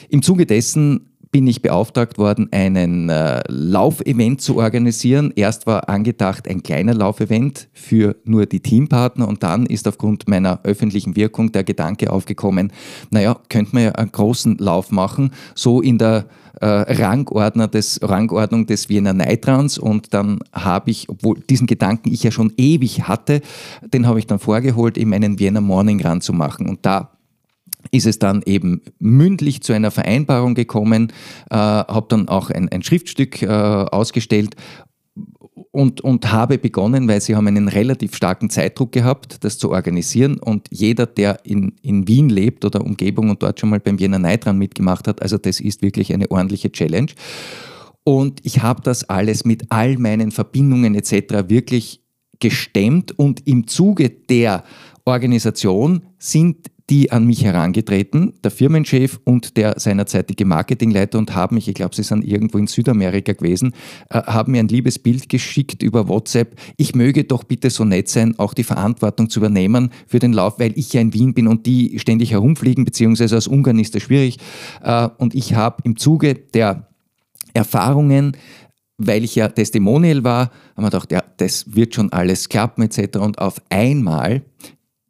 Im Zuge dessen bin ich beauftragt worden, einen äh, Laufevent zu organisieren. Erst war angedacht ein kleiner Laufevent für nur die Teampartner und dann ist aufgrund meiner öffentlichen Wirkung der Gedanke aufgekommen, naja, könnte man ja einen großen Lauf machen, so in der äh, Rangordner des, Rangordnung des Wiener Neitrans und dann habe ich, obwohl diesen Gedanken ich ja schon ewig hatte, den habe ich dann vorgeholt, eben einen Wiener Morning Run zu machen und da ist es dann eben mündlich zu einer Vereinbarung gekommen, äh, habe dann auch ein, ein Schriftstück äh, ausgestellt und, und habe begonnen, weil sie haben einen relativ starken Zeitdruck gehabt, das zu organisieren. Und jeder, der in, in Wien lebt oder Umgebung und dort schon mal beim Wiener Neidran mitgemacht hat, also das ist wirklich eine ordentliche Challenge. Und ich habe das alles mit all meinen Verbindungen etc. wirklich gestemmt und im Zuge der Organisation sind die an mich herangetreten, der Firmenchef und der seinerzeitige Marketingleiter und haben mich, ich glaube, sie sind irgendwo in Südamerika gewesen, äh, haben mir ein liebes Bild geschickt über WhatsApp. Ich möge doch bitte so nett sein, auch die Verantwortung zu übernehmen für den Lauf, weil ich ja in Wien bin und die ständig herumfliegen, beziehungsweise aus Ungarn ist das schwierig. Äh, und ich habe im Zuge der Erfahrungen weil ich ja Testimonial war, haben wir gedacht, ja, das wird schon alles klappen etc. Und auf einmal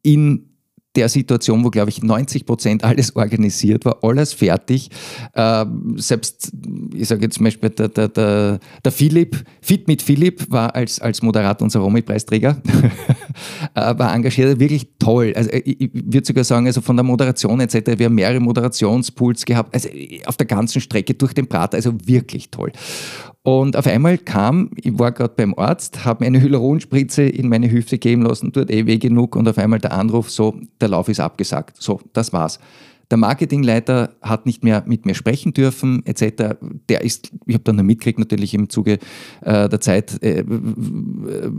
in der Situation, wo, glaube ich, 90 Prozent alles organisiert war, alles fertig. Äh, selbst, ich sage jetzt zum Beispiel, der, der, der, der Philipp, Fit mit Philipp war als, als Moderator unser Romy-Preisträger, *laughs* äh, war engagiert, wirklich toll. Also ich, ich würde sogar sagen, also von der Moderation etc., wir haben mehrere Moderationspools gehabt, also auf der ganzen Strecke durch den Prater, also wirklich toll. Und auf einmal kam, ich war gerade beim Arzt, habe mir eine Hyaluronspritze in meine Hüfte geben lassen, tut eh weh genug und auf einmal der Anruf, so, der Lauf ist abgesagt. So, das war's. Der Marketingleiter hat nicht mehr mit mir sprechen dürfen, etc. Der ist, ich habe dann mitgekriegt, natürlich im Zuge äh, der Zeit, äh,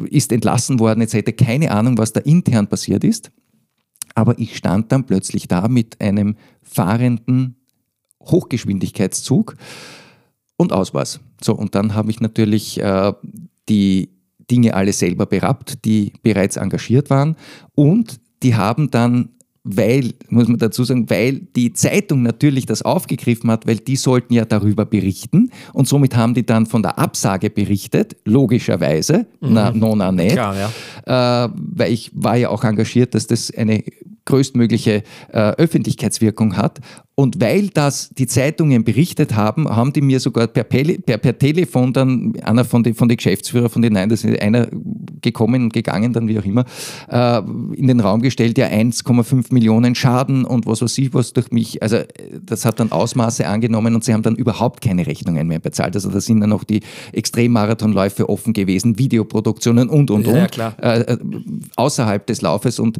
ist entlassen worden, etc. Keine Ahnung, was da intern passiert ist. Aber ich stand dann plötzlich da mit einem fahrenden Hochgeschwindigkeitszug und aus war's. So, und dann habe ich natürlich äh, die Dinge alle selber berappt, die bereits engagiert waren und die haben dann weil, muss man dazu sagen, weil die Zeitung natürlich das aufgegriffen hat, weil die sollten ja darüber berichten und somit haben die dann von der Absage berichtet, logischerweise, mhm. na, nona nicht, Klar, ja. äh, weil ich war ja auch engagiert, dass das eine größtmögliche äh, Öffentlichkeitswirkung hat. Und weil das die Zeitungen berichtet haben, haben die mir sogar per, per, per Telefon dann, einer von den von die Geschäftsführer von den Nein, das ist einer gekommen und gegangen, dann wie auch immer, äh, in den Raum gestellt, ja 1,5 Millionen Schaden und was weiß ich was durch mich. Also das hat dann Ausmaße angenommen und sie haben dann überhaupt keine Rechnungen mehr bezahlt. Also da sind dann noch die Extremmarathonläufe offen gewesen, Videoproduktionen und, und, ja, und, äh, äh, außerhalb des Laufes und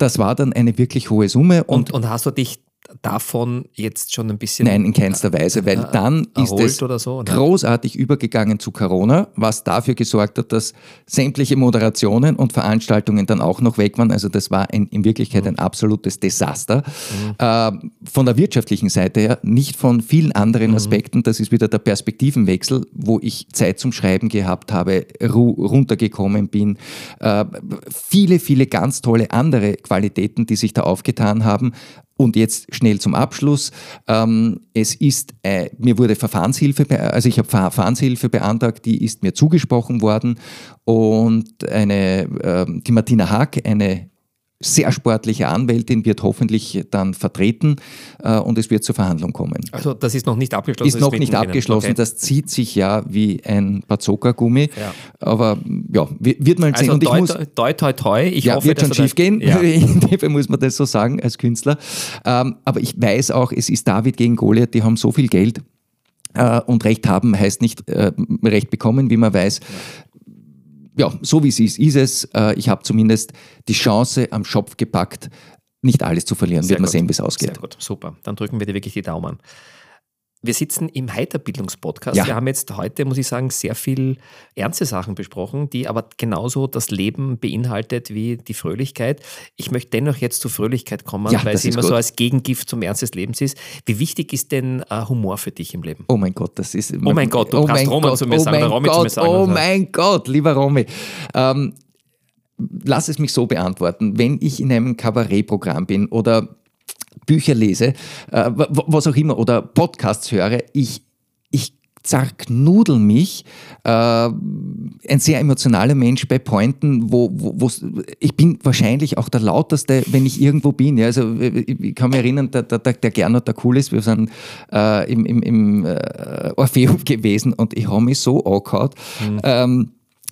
das war dann eine wirklich hohe Summe. Und, und, und hast du dich davon jetzt schon ein bisschen. Nein, in keinster Weise, weil äh, dann ist es so, großartig übergegangen zu Corona, was dafür gesorgt hat, dass sämtliche Moderationen und Veranstaltungen dann auch noch weg waren. Also das war ein, in Wirklichkeit ein absolutes Desaster. Mhm. Äh, von der wirtschaftlichen Seite her, nicht von vielen anderen mhm. Aspekten. Das ist wieder der Perspektivenwechsel, wo ich Zeit zum Schreiben gehabt habe, runtergekommen bin. Äh, viele, viele ganz tolle andere Qualitäten, die sich da aufgetan haben. Und jetzt schnell zum Abschluss. Ähm, es ist, äh, mir wurde Verfahrenshilfe, also ich habe Verfahrenshilfe beantragt, die ist mir zugesprochen worden. Und eine, äh, die Martina Haag, eine sehr sportliche Anwältin wird hoffentlich dann vertreten äh, und es wird zur Verhandlung kommen. Also das ist noch nicht abgeschlossen? Ist noch nicht abgeschlossen, okay. das zieht sich ja wie ein Bazooka-Gummi, ja. aber ja, wird man sehen. Also und ich toi, muss, toi, toi, toi, ich ja, hoffe, wird schon schief gehen, ja. *laughs* in dem Fall muss man das so sagen als Künstler, ähm, aber ich weiß auch, es ist David gegen Goliath, die haben so viel Geld, äh, und Recht haben heißt nicht äh, Recht bekommen, wie man weiß ja, so wie es ist, ist es. Äh, ich habe zumindest die Chance am Schopf gepackt, nicht alles zu verlieren. Sehr Wird man gut. sehen, wie es ausgeht. Sehr gut, super. Dann drücken wir dir wirklich die Daumen. Wir sitzen im Heiterbildungspodcast. Ja. Wir haben jetzt heute, muss ich sagen, sehr viel ernste Sachen besprochen, die aber genauso das Leben beinhaltet wie die Fröhlichkeit. Ich möchte dennoch jetzt zur Fröhlichkeit kommen, ja, weil sie immer gut. so als Gegengift zum Ernst des Lebens ist. Wie wichtig ist denn uh, Humor für dich im Leben? Oh mein Gott, das ist. Oh mein Gott, du oh kannst Roman Gott, zu mir oh sagen, Romy Gott, zu mir sagen. Oh mein Gott, lieber Romy. Ähm, lass es mich so beantworten. Wenn ich in einem Kabarettprogramm bin oder Bücher lese, äh, was auch immer, oder Podcasts höre, ich, ich zerknudel mich. Äh, ein sehr emotionaler Mensch bei Pointen, wo, wo ich bin wahrscheinlich auch der lauteste, wenn ich irgendwo bin. Ja, also ich kann mich erinnern, der, der, der Gernot, der cool ist, wir sind äh, im, im, im äh, Orpheum *laughs* gewesen und ich habe mich so angehauen. Mhm. Ähm,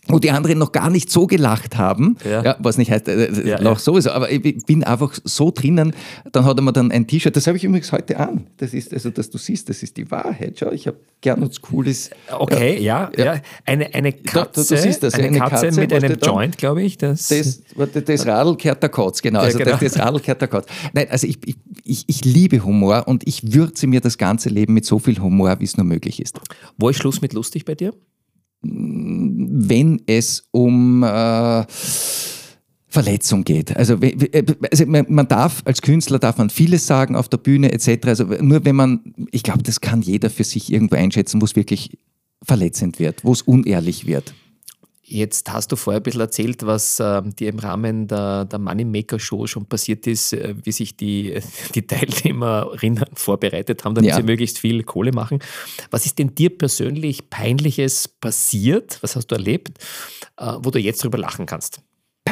wo die anderen noch gar nicht so gelacht haben, ja. ja was nicht heißt, äh, ja, Lach sowieso, aber ich bin einfach so drinnen, dann hat er mir dann ein T-Shirt, das habe ich übrigens heute an, das ist, also dass du siehst, das ist die Wahrheit, schau, ich habe gern was Cooles. Okay, ja, ja, Eine, eine Katze, da, du siehst das, eine, eine Katze, Katze, mit einem Joint, glaube ich. Das, das, das Radl kehrt der Kotz, genau, also genau. Das, das Radl kehrt der Kotz. Nein, also ich, ich, ich, ich liebe Humor und ich würze mir das ganze Leben mit so viel Humor, wie es nur möglich ist. Wo ist Schluss mit lustig bei dir? Wenn es um äh, Verletzung geht. Also, also, man darf als Künstler darf man vieles sagen auf der Bühne etc. Also nur wenn man, ich glaube, das kann jeder für sich irgendwo einschätzen, wo es wirklich verletzend wird, wo es unehrlich wird. Jetzt hast du vorher ein bisschen erzählt, was äh, dir im Rahmen der, der Moneymaker Show schon passiert ist, äh, wie sich die, *laughs* die Teilnehmerinnen vorbereitet haben, damit ja. sie möglichst viel Kohle machen. Was ist denn dir persönlich Peinliches passiert? Was hast du erlebt, äh, wo du jetzt drüber lachen kannst?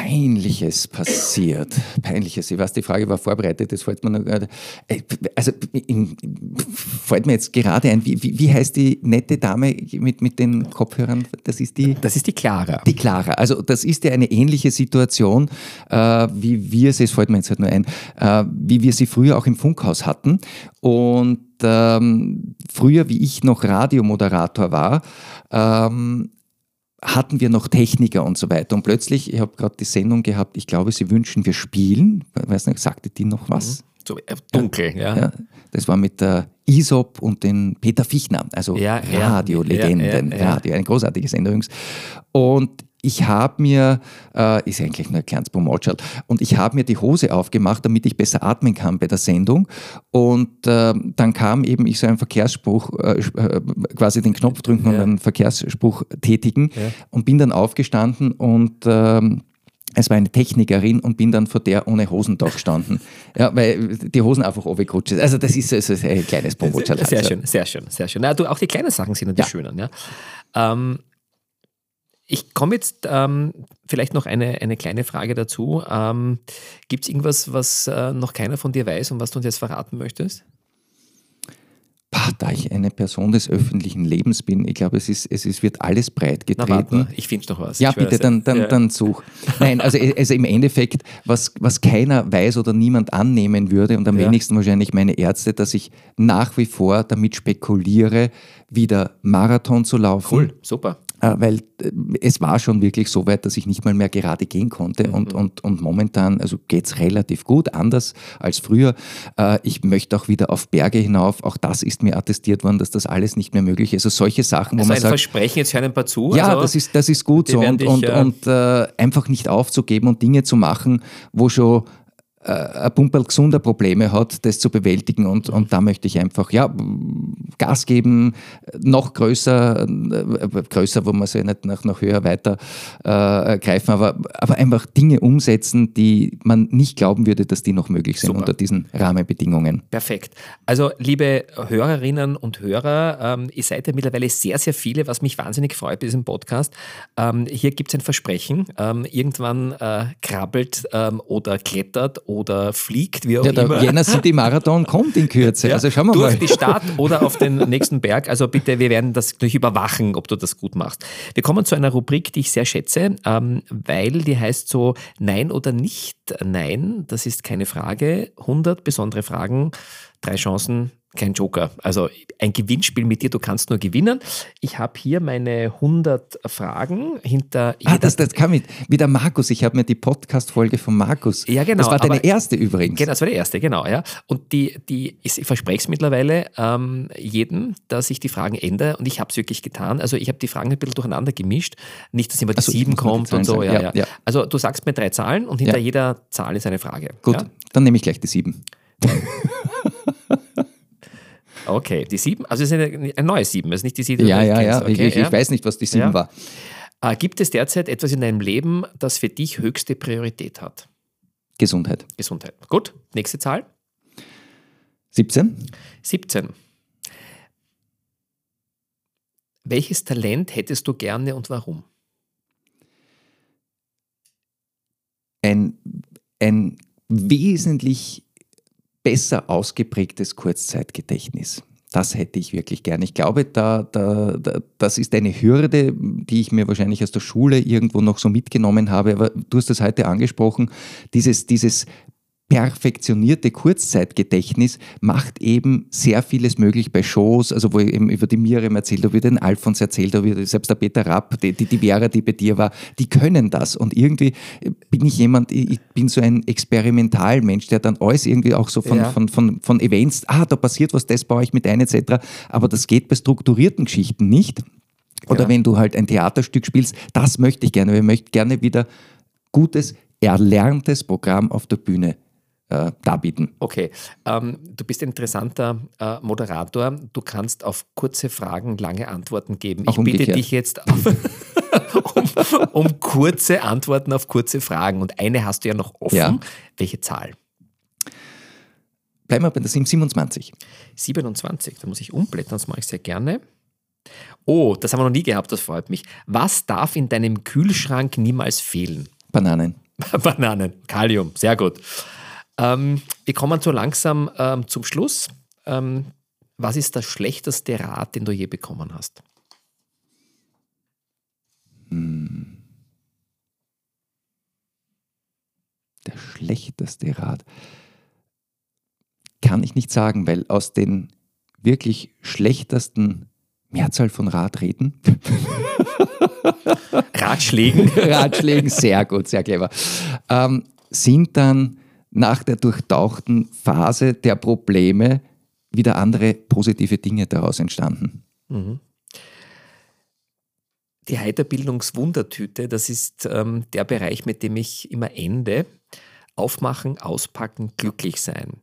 Peinliches passiert. Peinliches. Ich weiß, die Frage war vorbereitet, das fällt mir noch gerade. Äh, also, fällt mir jetzt gerade ein, wie, wie, wie, heißt die nette Dame mit, mit den Kopfhörern? Das ist die. Das ist die Clara. Die Clara. Also, das ist ja eine ähnliche Situation, äh, wie wir sie, es fällt mir jetzt halt nur ein, äh, wie wir sie früher auch im Funkhaus hatten. Und ähm, früher, wie ich noch Radiomoderator war, ähm, hatten wir noch Techniker und so weiter. Und plötzlich, ich habe gerade die Sendung gehabt, ich glaube, sie wünschen, wir spielen. Ich weiß nicht, sagte die noch was? Mhm. So äh, dunkel, ja. ja. Das war mit der Isop und den Peter Fichtner, also ja, Radiolegenden. Ja, ja, Radio, eine großartige Sendung. Und ich habe mir, äh, ist eigentlich nur ein kleines Promotion, und ich habe mir die Hose aufgemacht, damit ich besser atmen kann bei der Sendung. Und äh, dann kam eben ich so einen Verkehrsspruch, äh, äh quasi den Knopf drücken ja. und einen Verkehrsspruch tätigen ja. und bin dann aufgestanden und ähm, es war eine Technikerin und bin dann vor der ohne Hosen da gestanden. ja, weil die Hosen einfach runtergerutscht sind. Also das ist, das ist ein kleines Promotion. Sehr, sehr schön, sehr schön, sehr schön. Na, du, auch die kleinen Sachen sind natürlich ja. schöner. Ja. Ähm, ich komme jetzt ähm, vielleicht noch eine, eine kleine Frage dazu. Ähm, Gibt es irgendwas, was äh, noch keiner von dir weiß und was du uns jetzt verraten möchtest? Bah, da ich eine Person des öffentlichen Lebens bin, ich glaube, es, ist, es ist, wird alles breit getreten. Ich finde noch was. Ja, bitte, dann, dann, ja. dann such. Nein, also, also im Endeffekt, was, was keiner weiß oder niemand annehmen würde und am ja. wenigsten wahrscheinlich meine Ärzte, dass ich nach wie vor damit spekuliere, wieder Marathon zu laufen. Cool, super. Äh, weil äh, es war schon wirklich so weit, dass ich nicht mal mehr gerade gehen konnte mhm. und, und, und momentan also geht es relativ gut, anders als früher. Äh, ich möchte auch wieder auf Berge hinauf, auch das ist mir attestiert worden, dass das alles nicht mehr möglich ist. Also solche Sachen, wo also man ein sagt... Versprechen, jetzt hören ein paar zu. Ja, also das, ist, das ist gut so und, dich, und, und äh, einfach nicht aufzugeben und Dinge zu machen, wo schon äh, ein Pumperl gesunder Probleme hat, das zu bewältigen. Und, und da möchte ich einfach ja, Gas geben, noch größer, äh, größer, wo man sich nicht noch, noch höher weiter äh, greifen, aber, aber einfach Dinge umsetzen, die man nicht glauben würde, dass die noch möglich sind Super. unter diesen Rahmenbedingungen. Perfekt. Also, liebe Hörerinnen und Hörer, ähm, ihr seid ja mittlerweile sehr, sehr viele, was mich wahnsinnig freut bei diesem Podcast. Ähm, hier gibt es ein Versprechen. Ähm, irgendwann äh, krabbelt ähm, oder klettert oder fliegt, wie auch ja, der immer. Jänner City Marathon kommt in Kürze. Ja, also schauen wir durch mal. die Stadt oder auf den nächsten Berg. Also bitte, wir werden das durch überwachen, ob du das gut machst. Wir kommen zu einer Rubrik, die ich sehr schätze, ähm, weil die heißt so Nein oder nicht Nein. Das ist keine Frage. 100 besondere Fragen, drei Chancen, kein Joker. Also ein Gewinnspiel mit dir, du kannst nur gewinnen. Ich habe hier meine 100 Fragen hinter. Ah, das, das kam mit, mit der Markus. Ich habe mir die Podcast-Folge von Markus. Ja, genau. Das war deine erste übrigens. Genau, das war die erste, genau. Ja. Und die, die ich verspreche es mittlerweile ähm, jedem, dass ich die Fragen ändere und ich habe es wirklich getan. Also ich habe die Fragen ein bisschen durcheinander gemischt. Nicht, dass immer die also, 7 kommt und so. Ja, ja, ja. Also du sagst mir drei Zahlen und hinter jeder Zahl ist eine Frage. Gut, dann nehme ich gleich die 7. *laughs* Okay, die sieben, also es ist eine, ein neues sieben, es ist nicht die sieben. Ja, ja, ja. Okay, ich, ich, ja. weiß nicht, was die sieben ja. war. Äh, gibt es derzeit etwas in deinem Leben, das für dich höchste Priorität hat? Gesundheit. Gesundheit. Gut, nächste Zahl. 17. 17. Welches Talent hättest du gerne und warum? Ein, ein wesentlich besser ausgeprägtes Kurzzeitgedächtnis. Das hätte ich wirklich gern. Ich glaube, da, da, da, das ist eine Hürde, die ich mir wahrscheinlich aus der Schule irgendwo noch so mitgenommen habe. Aber du hast das heute angesprochen, dieses, dieses perfektionierte Kurzzeitgedächtnis macht eben sehr vieles möglich bei Shows, also wo ich eben über die Miriam erzählt habe, über den Alfons erzählt habe, selbst der Peter Rapp, die, die, die Vera, die bei dir war, die können das. Und irgendwie bin ich jemand, ich bin so ein Experimentalmensch, der dann alles irgendwie auch so von, ja. von, von, von Events, ah, da passiert was, das baue ich mit ein, etc. Aber das geht bei strukturierten Geschichten nicht. Oder ja. wenn du halt ein Theaterstück spielst, das möchte ich gerne. Wir möchten gerne wieder gutes, erlerntes Programm auf der Bühne äh, darbieten. Okay, ähm, du bist ein interessanter äh, Moderator. Du kannst auf kurze Fragen lange Antworten geben. Auch ich bitte dich jetzt auf, *laughs* um, um, kurze Antworten auf kurze Fragen. Und eine hast du ja noch offen. Ja. Welche Zahl? Bleiben wir bei der 27. 27, da muss ich umblättern, das mache ich sehr gerne. Oh, das haben wir noch nie gehabt, das freut mich. Was darf in deinem Kühlschrank niemals fehlen? Bananen. *laughs* Bananen, Kalium, sehr gut. Ähm, wir kommen so langsam ähm, zum Schluss. Ähm, was ist der schlechteste Rat, den du je bekommen hast? Hm. Der schlechteste Rat kann ich nicht sagen, weil aus den wirklich schlechtesten Mehrzahl von Radreden. Ratschlägen. *laughs* Ratschlägen, sehr gut, sehr clever. Ähm, sind dann nach der durchtauchten Phase der Probleme wieder andere positive Dinge daraus entstanden. Mhm. Die Heiterbildungswundertüte, das ist ähm, der Bereich, mit dem ich immer ende. Aufmachen, auspacken, glücklich sein.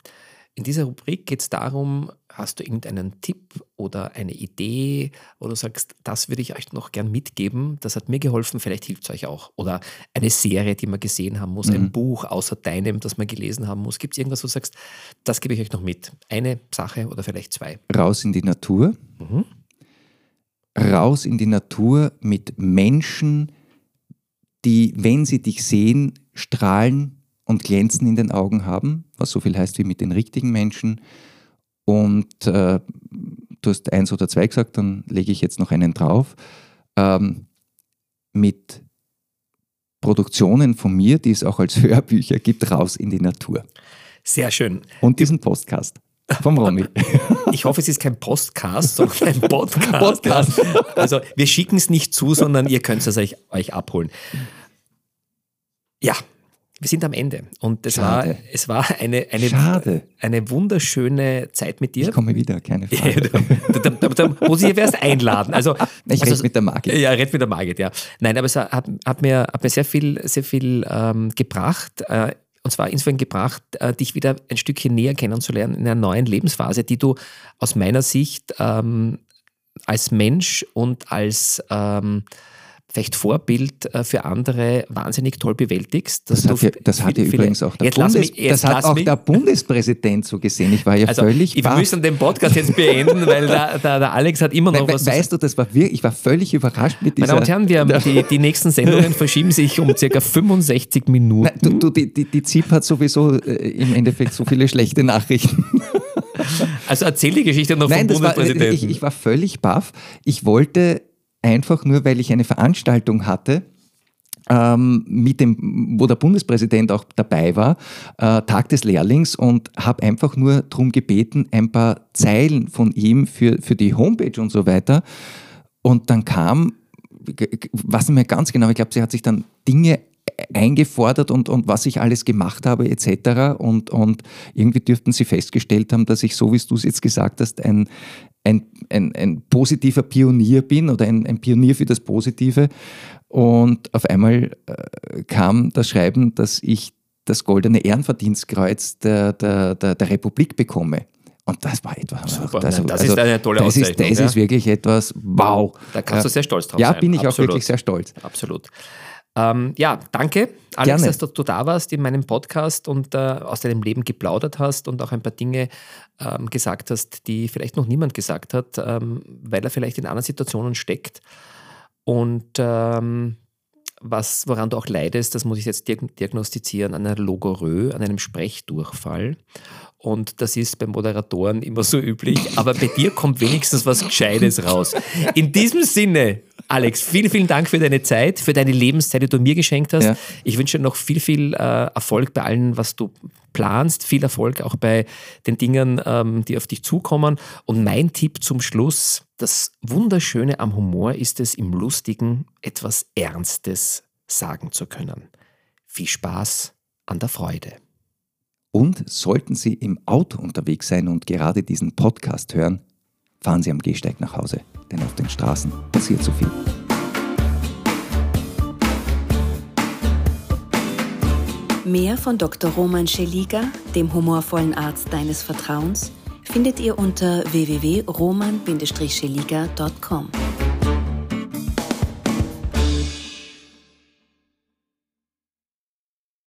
In dieser Rubrik geht es darum, hast du irgendeinen Tipp oder eine Idee, wo du sagst, das würde ich euch noch gern mitgeben, das hat mir geholfen, vielleicht hilft es euch auch. Oder eine Serie, die man gesehen haben muss, mhm. ein Buch außer deinem, das man gelesen haben muss. Gibt es irgendwas, wo du sagst, das gebe ich euch noch mit? Eine Sache oder vielleicht zwei? Raus in die Natur. Mhm. Raus in die Natur mit Menschen, die, wenn sie dich sehen, strahlen und Glänzen in den Augen haben, was so viel heißt wie mit den richtigen Menschen. Und äh, du hast eins oder zwei gesagt, dann lege ich jetzt noch einen drauf. Ähm, mit Produktionen von mir, die es auch als *laughs* Hörbücher gibt, raus in die Natur. Sehr schön. Und diesen Podcast. Vom Romy. *laughs* Ich hoffe, es ist kein Postcast, sondern ein *laughs* Podcast. Podcast. Also wir schicken es nicht zu, sondern ihr könnt es euch, euch abholen. Ja, wir sind am Ende und es war, es war eine, eine, eine wunderschöne Zeit mit dir. Ich komme wieder, keine Frage. da, da, da, muss ich erst einladen. Also, *laughs* ich also, rede mit der Margit. Ja, red mit der Margit, ja. Nein, aber es hat, hat, mir, hat mir sehr viel, sehr viel ähm, gebracht. Äh, und zwar insofern gebracht, äh, dich wieder ein Stückchen näher kennenzulernen in einer neuen Lebensphase, die du aus meiner Sicht ähm, als Mensch und als ähm, vielleicht Vorbild äh, für andere wahnsinnig toll bewältigst. Das hat, ja, das hat ja übrigens auch der, Bundes, mich, das hat auch der Bundespräsident so gesehen. Ich war ja also, völlig Wir müssen den Podcast jetzt beenden, weil der, *laughs* der, der, Alex hat immer noch We was Weißt du, das war wirklich, ich war völlig überrascht mit dieser... Meine Damen und Herren, wir *laughs* die, die nächsten Sendungen verschieben sich um circa 65 Minuten. Nein, du, du, die, die, die ZIP hat sowieso äh, im Endeffekt so viele schlechte Nachrichten. Also erzähl die Geschichte noch Nein, vom Bundespräsidenten. War, ich, ich war völlig baff. Ich wollte einfach nur, weil ich eine Veranstaltung hatte, ähm, mit dem, wo der Bundespräsident auch dabei war, äh, Tag des Lehrlings und habe einfach nur darum gebeten, ein paar Zeilen von ihm für, für die Homepage und so weiter. Und dann kam, was nicht mehr ganz genau, ich glaube, sie hat sich dann Dinge eingefordert und, und was ich alles gemacht habe etc. Und, und irgendwie dürften sie festgestellt haben, dass ich, so wie du es jetzt gesagt hast, ein, ein, ein, ein positiver Pionier bin oder ein, ein Pionier für das Positive. Und auf einmal äh, kam das Schreiben, dass ich das goldene Ehrenverdienstkreuz der, der, der, der Republik bekomme. Und das war etwas. Super, das, das also, ist eine tolle das Ist, das ja? ist wirklich etwas, wow. Da kannst du sehr stolz drauf ja, sein. Ja, bin ich Absolut. auch wirklich sehr stolz. Absolut. Ähm, ja, danke, Alex, Gerne. dass du, du, da warst in meinem Podcast und äh, aus deinem Leben geplaudert hast und auch ein paar Dinge ähm, gesagt hast, die vielleicht noch niemand gesagt hat, ähm, weil er vielleicht in anderen Situationen steckt. Und ähm, was, woran du auch leidest, das muss ich jetzt diagnostizieren, an einer Logorö, an einem Sprechdurchfall. Und das ist bei Moderatoren immer so üblich. Aber bei dir kommt wenigstens was Gescheites raus. In diesem Sinne, Alex, vielen, vielen Dank für deine Zeit, für deine Lebenszeit, die du mir geschenkt hast. Ja. Ich wünsche dir noch viel, viel äh, Erfolg bei allem, was du planst. Viel Erfolg auch bei den Dingen, ähm, die auf dich zukommen. Und mein Tipp zum Schluss, das Wunderschöne am Humor ist es, im Lustigen etwas Ernstes sagen zu können. Viel Spaß an der Freude. Und sollten Sie im Auto unterwegs sein und gerade diesen Podcast hören, fahren Sie am Gehsteig nach Hause, denn auf den Straßen passiert so viel. Mehr von Dr. Roman Scheliga, dem humorvollen Arzt deines Vertrauens, findet ihr unter www.roman-scheliga.com.